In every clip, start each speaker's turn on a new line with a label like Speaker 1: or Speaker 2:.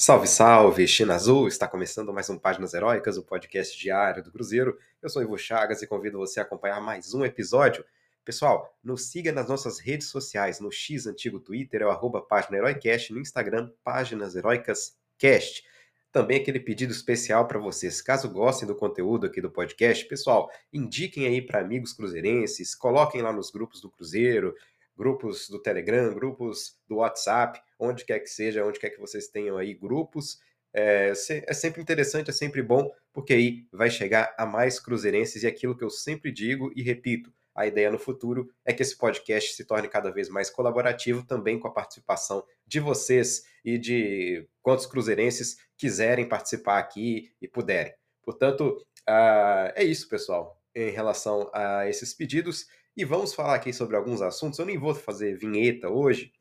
Speaker 1: Salve, salve! China Azul! Está começando mais um Páginas Heróicas, o podcast diário do Cruzeiro. Eu sou Ivo Chagas e convido você a acompanhar mais um episódio. Pessoal, nos siga nas nossas redes sociais, no X antigo Twitter, é o arroba Página Heroicast, no Instagram, Páginas Heroicas Cast. Também aquele pedido especial para vocês, caso gostem do conteúdo aqui do podcast, pessoal, indiquem aí para amigos cruzeirenses, coloquem lá nos grupos do Cruzeiro, grupos do Telegram, grupos do WhatsApp, onde quer que seja, onde quer que vocês tenham aí grupos. É, é, sempre interessante, é sempre bom, porque aí vai chegar a mais cruzeirenses e aquilo que eu sempre digo e repito, a ideia no futuro é que esse podcast se torne cada vez mais colaborativo, também com a participação de vocês e de quantos cruzeirenses quiserem participar aqui e puderem. Portanto, uh, é isso, pessoal, em relação a esses pedidos. E vamos falar aqui sobre alguns assuntos. Eu nem vou fazer vinheta hoje,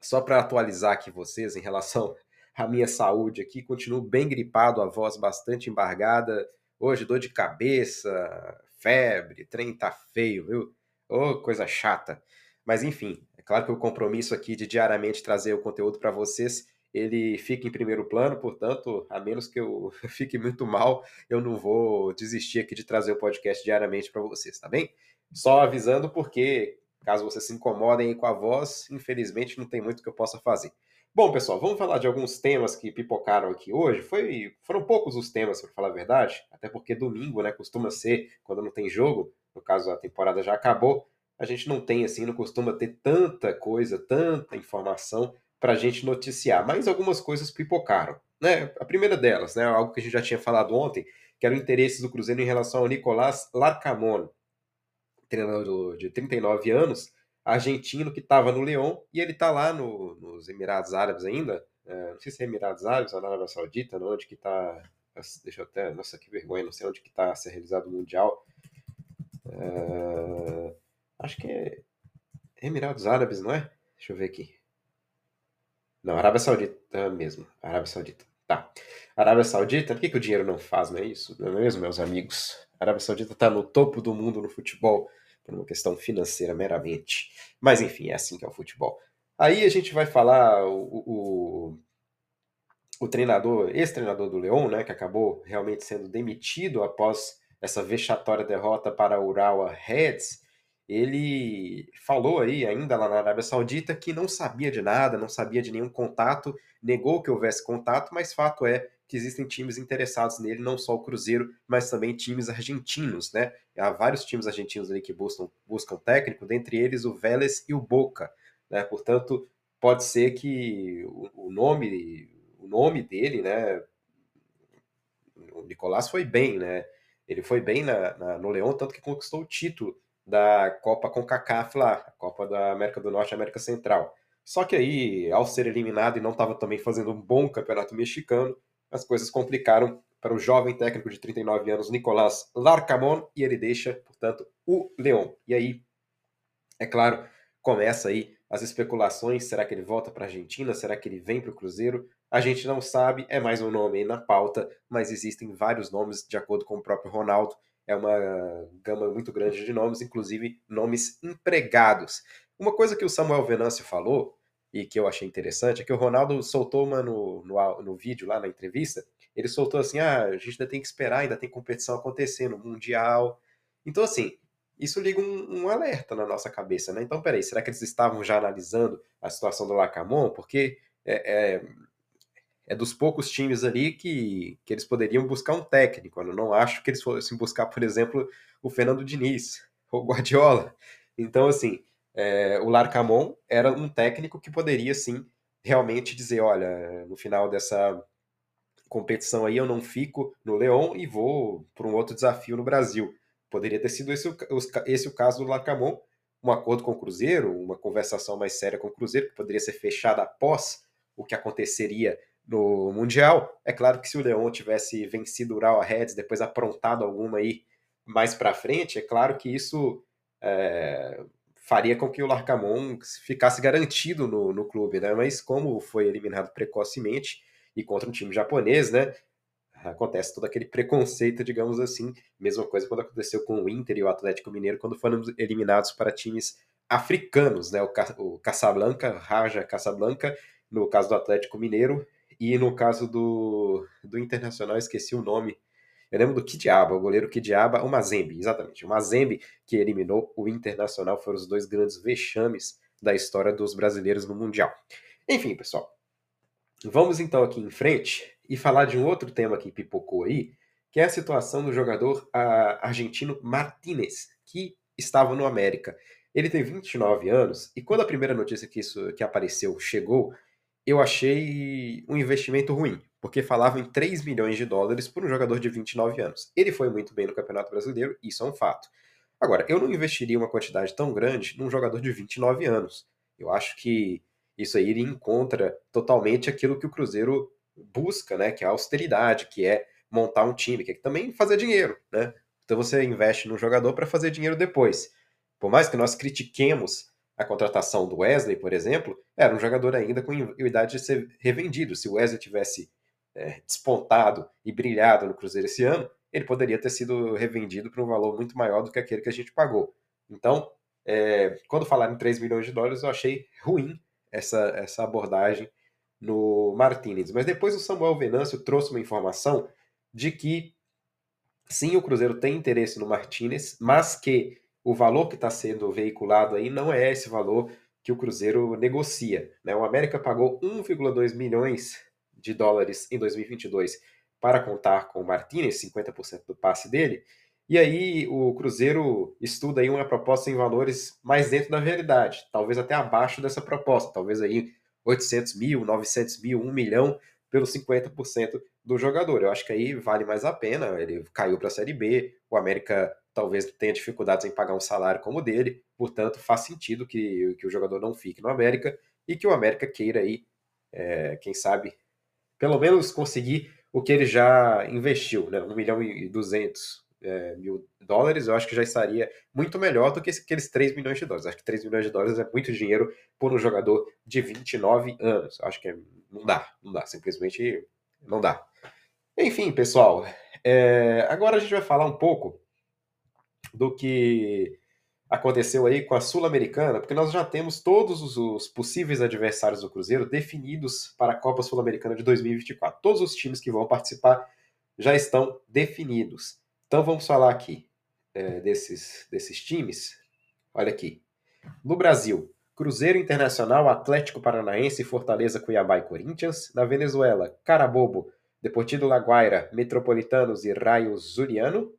Speaker 1: só para atualizar aqui vocês em relação à minha saúde aqui. Continuo bem gripado, a voz bastante embargada. Hoje, dor de cabeça, febre, trem tá feio, viu? Ô, oh, coisa chata. Mas enfim, é claro que o compromisso aqui de diariamente trazer o conteúdo para vocês, ele fica em primeiro plano, portanto, a menos que eu fique muito mal, eu não vou desistir aqui de trazer o podcast diariamente para vocês, tá bem? Só avisando porque, caso vocês se incomodem com a voz, infelizmente não tem muito que eu possa fazer. Bom, pessoal, vamos falar de alguns temas que pipocaram aqui hoje. Foi, foram poucos os temas, para falar a verdade, até porque domingo, né, costuma ser quando não tem jogo, no caso a temporada já acabou, a gente não tem assim, não costuma ter tanta coisa, tanta informação para a gente noticiar, mas algumas coisas pipocaram, né? A primeira delas, né, algo que a gente já tinha falado ontem, que era o interesse do Cruzeiro em relação ao Nicolás Larcamon, treinador de 39 anos, argentino que estava no Leão e ele está lá no, nos Emirados Árabes ainda. É, não sei se é Emirados Árabes ou na Arábia Saudita, não, onde que está. Deixa eu até. Nossa, que vergonha, não sei onde que está ser realizado o Mundial. É, acho que é Emirados Árabes, não é? Deixa eu ver aqui. Não, Arábia Saudita mesmo. Arábia Saudita. Tá. Arábia Saudita, por que, que o dinheiro não faz, não é isso? Não é mesmo, meus amigos? A Arábia Saudita está no topo do mundo no futebol por uma questão financeira meramente. Mas enfim, é assim que é o futebol. Aí a gente vai falar o, o, o treinador, ex-treinador do Leão, né, que acabou realmente sendo demitido após essa vexatória derrota para o Urawa Reds, ele falou aí, ainda lá na Arábia Saudita, que não sabia de nada, não sabia de nenhum contato, negou que houvesse contato, mas fato é que existem times interessados nele, não só o Cruzeiro, mas também times argentinos, né? Há vários times argentinos ali que buscam, buscam técnico, dentre eles o Vélez e o Boca, né? Portanto, pode ser que o, o nome, o nome dele, né? O Nicolás foi bem, né? Ele foi bem na, na, no Leão, tanto que conquistou o título da Copa CONCACAF lá, a Copa da América do Norte e América Central. Só que aí, ao ser eliminado e não estava também fazendo um bom campeonato mexicano, as coisas complicaram para o jovem técnico de 39 anos, Nicolás Larcamon, e ele deixa, portanto, o Leão. E aí, é claro, começa aí as especulações, será que ele volta para a Argentina, será que ele vem para o Cruzeiro? A gente não sabe, é mais um nome aí na pauta, mas existem vários nomes, de acordo com o próprio Ronaldo, é uma gama muito grande de nomes, inclusive nomes empregados. Uma coisa que o Samuel Venâncio falou, e que eu achei interessante é que o Ronaldo soltou uma no, no, no vídeo lá na entrevista. Ele soltou assim: ah, a gente ainda tem que esperar, ainda tem competição acontecendo, Mundial. Então, assim, isso liga um, um, alerta na nossa cabeça, né? Então, peraí, será que eles estavam já analisando a situação do Lacamon? Porque é, é, é, dos poucos times ali que, que eles poderiam buscar um técnico. Eu não acho que eles fossem buscar, por exemplo, o Fernando Diniz ou Guardiola. Então, assim, é, o Larcamon era um técnico que poderia sim realmente dizer, olha, no final dessa competição aí eu não fico no Leão e vou para um outro desafio no Brasil. Poderia ter sido esse, esse o caso do Larcamon, um acordo com o Cruzeiro, uma conversação mais séria com o Cruzeiro, que poderia ser fechada após o que aconteceria no Mundial. É claro que se o Leão tivesse vencido o Real Reds, depois aprontado alguma aí mais para frente, é claro que isso é, faria com que o Larcamon ficasse garantido no, no clube, né? Mas como foi eliminado precocemente e contra um time japonês, né? Acontece todo aquele preconceito, digamos assim. Mesma coisa quando aconteceu com o Inter e o Atlético Mineiro quando foram eliminados para times africanos, né? O, Ca o Casablanca, Raja Casablanca, no caso do Atlético Mineiro, e no caso do, do Internacional, esqueci o nome. Eu lembro do Kidiaba, o goleiro Kidiaba, o Mazembe, exatamente. O Mazembe que eliminou o Internacional foram os dois grandes vexames da história dos brasileiros no Mundial. Enfim, pessoal, vamos então aqui em frente e falar de um outro tema que pipocou aí, que é a situação do jogador argentino Martinez, que estava no América. Ele tem 29 anos e quando a primeira notícia que isso que apareceu chegou, eu achei um investimento ruim, porque falava em 3 milhões de dólares por um jogador de 29 anos. Ele foi muito bem no Campeonato Brasileiro, isso é um fato. Agora, eu não investiria uma quantidade tão grande num jogador de 29 anos. Eu acho que isso aí iria em contra totalmente aquilo que o Cruzeiro busca, né, que é a austeridade, que é montar um time, que é também fazer dinheiro, né? Então você investe no jogador para fazer dinheiro depois. Por mais que nós critiquemos a contratação do Wesley, por exemplo, era um jogador ainda com idade de ser revendido. Se o Wesley tivesse é, despontado e brilhado no Cruzeiro esse ano, ele poderia ter sido revendido por um valor muito maior do que aquele que a gente pagou. Então, é, quando falaram em 3 milhões de dólares, eu achei ruim essa, essa abordagem no Martinez. Mas depois o Samuel Venâncio trouxe uma informação de que sim, o Cruzeiro tem interesse no Martinez, mas que o valor que está sendo veiculado aí não é esse valor que o Cruzeiro negocia. Né? O América pagou 1,2 milhões de dólares em 2022 para contar com o Martinez, 50% do passe dele, e aí o Cruzeiro estuda aí uma proposta em valores mais dentro da realidade, talvez até abaixo dessa proposta, talvez aí 800 mil, 900 mil, 1 milhão pelos 50% do jogador. Eu acho que aí vale mais a pena. Ele caiu para a Série B, o América talvez tenha dificuldades em pagar um salário como o dele, portanto faz sentido que, que o jogador não fique no América e que o América queira aí, é, quem sabe, pelo menos conseguir o que ele já investiu, né? 1 milhão e 200 é, mil dólares, eu acho que já estaria muito melhor do que aqueles 3 milhões de dólares. Acho que 3 milhões de dólares é muito dinheiro por um jogador de 29 anos. Acho que é, não dá, não dá, simplesmente não dá. Enfim, pessoal, é, agora a gente vai falar um pouco do que aconteceu aí com a Sul-Americana, porque nós já temos todos os, os, possíveis adversários do Cruzeiro definidos para a Copa Sul-Americana de 2024. Todos os times que vão participar já estão definidos. Então vamos falar aqui é, desses, desses times. Olha aqui. No Brasil, Cruzeiro Internacional, Atlético Paranaense, Fortaleza, Cuiabá e Corinthians. Na Venezuela, Carabobo, Deportivo Laguaira, Metropolitanos e Raio Zuriano.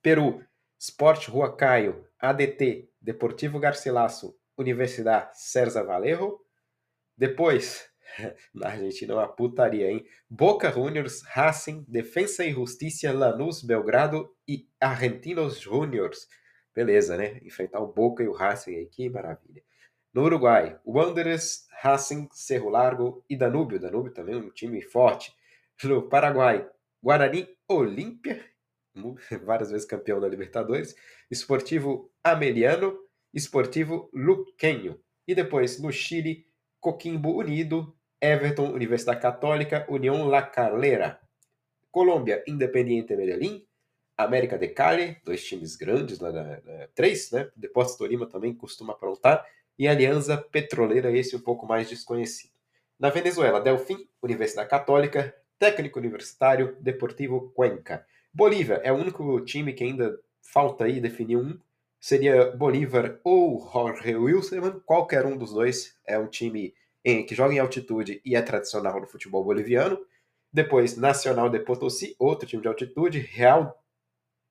Speaker 1: Peru, Sport Huacaio, ADT, Deportivo Garcilaso, Universidade César Valerro. Depois, na Argentina é uma putaria, hein? Boca Juniors, Racing, Defensa e Justiça, Lanús, Belgrado e Argentinos Juniors. Beleza, né? Enfrentar o Boca e o Racing aí, que maravilha. No Uruguai, Wanderers, Racing, Cerro Largo e Danúbio. Danúbio também é um time forte. No Paraguai, Guarani, Olímpia, várias vezes campeão da Libertadores. Esportivo Ameliano, Esportivo Luquenho. E depois, no Chile, Coquimbo Unido, Everton, Universidade Católica, União La Calera. Colômbia, Independiente Medellín, América de Cali, dois times grandes, lá na, na, três, né? Deportes Tolima também costuma aprontar, e Aliança Petroleira, esse um pouco mais desconhecido. Na Venezuela, Delfim, Universidade Católica, Técnico Universitário, Deportivo Cuenca. Bolívia é o único time que ainda falta aí definir um. Seria Bolívar ou Jorge Wilson, qualquer um dos dois é um time que joga em altitude e é tradicional no futebol boliviano. Depois, Nacional de Potosí, outro time de altitude. Real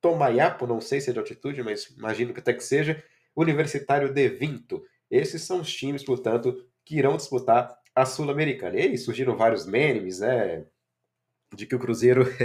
Speaker 1: Tomayapo, não sei se é de altitude, mas imagino que até que seja. Universitário de Vinto. Esses são os times, portanto, que irão disputar a Sul-Americana. E aí surgiram vários memes, né? De que o Cruzeiro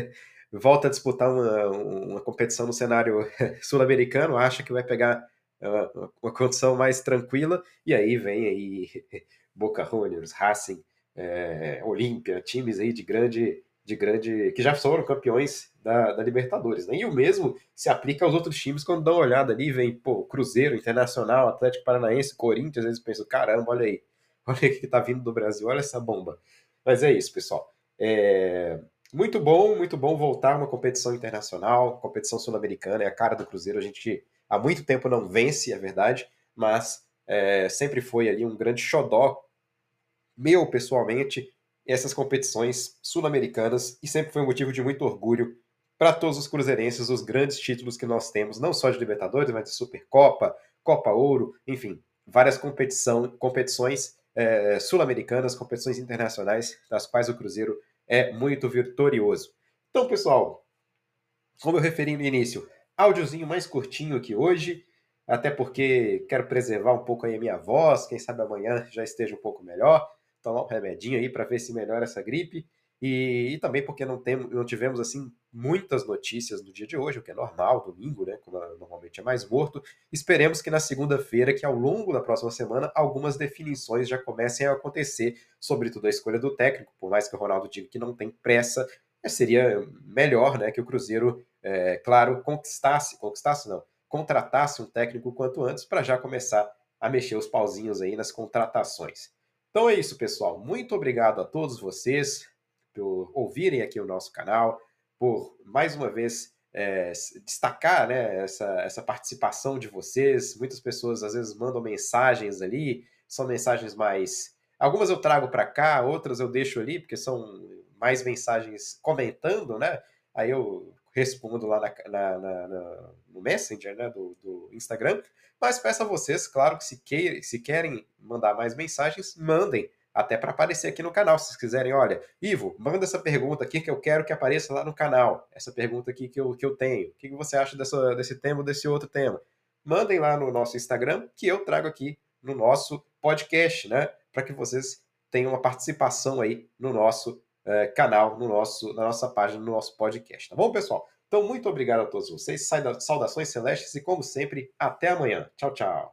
Speaker 1: volta a disputar uma, uma competição no cenário sul-americano, acha que vai pegar uma, uma condição mais tranquila, e aí vem aí Boca Juniors, Racing, é, Olímpia, times aí de grande, de grande. que já foram campeões da, da Libertadores. Né? E o mesmo se aplica aos outros times quando dão uma olhada ali, vem pô, Cruzeiro, Internacional, Atlético Paranaense, Corinthians, às vezes pensam, caramba, olha aí, olha o que está vindo do Brasil, olha essa bomba. Mas é isso, pessoal. É... Muito bom, muito bom voltar uma competição internacional, competição sul-americana, é a cara do Cruzeiro. A gente há muito tempo não vence, é verdade, mas é, sempre foi ali um grande xodó, meu pessoalmente, essas competições sul-americanas e sempre foi um motivo de muito orgulho para todos os cruzeirenses os grandes títulos que nós temos, não só de Libertadores, mas de Supercopa, Copa Ouro, enfim, várias competição, competições é, sul-americanas, competições internacionais, das quais o Cruzeiro é muito vitorioso. Então, pessoal, como eu referi no início, áudiozinho mais curtinho aqui hoje, até porque quero preservar um pouco aí a minha voz, quem sabe amanhã já esteja um pouco melhor, tomar um remedinho aí para ver se melhora essa gripe. E, e, também porque não, temos, não tivemos assim muitas notícias no dia de hoje, o que é normal, domingo, né? Como normalmente é mais morto. Esperemos que na segunda-feira, que ao longo da próxima semana, algumas definições já comecem a acontecer, sobretudo a escolha do técnico, por mais que o Ronaldo diga que não tem pressa, seria melhor né, que o Cruzeiro, é, claro, conquistasse, conquistasse não, contratasse um técnico quanto antes para já começar a mexer os pauzinhos aí nas contratações. Então é isso, pessoal. Muito obrigado a todos vocês por ouvirem aqui o nosso canal, por mais uma vez é, destacar né, essa, essa participação de vocês. Muitas pessoas às vezes mandam mensagens ali, são mensagens mais. Algumas eu trago para cá, outras eu deixo ali, porque são mais mensagens comentando, né? Aí eu respondo lá na, na, na, no Messenger né, do, do, Instagram. Mas peço a vocês, claro, que se, que, se querem mandar mais mensagens, mandem até para aparecer aqui no canal. Se vocês quiserem, olha, Ivo, manda essa pergunta aqui que eu quero que apareça lá no canal. Essa pergunta aqui que eu, que eu tenho. O que você acha dessa, desse tema ou desse outro tema? Mandem lá no nosso Instagram que eu trago aqui no nosso podcast, né? Para que vocês tenham uma participação aí no nosso é, canal, no nosso, na nossa página, no nosso podcast. Tá bom, pessoal? Então, muito obrigado a todos vocês. Saudações celestes e, como sempre, até amanhã. Tchau, tchau.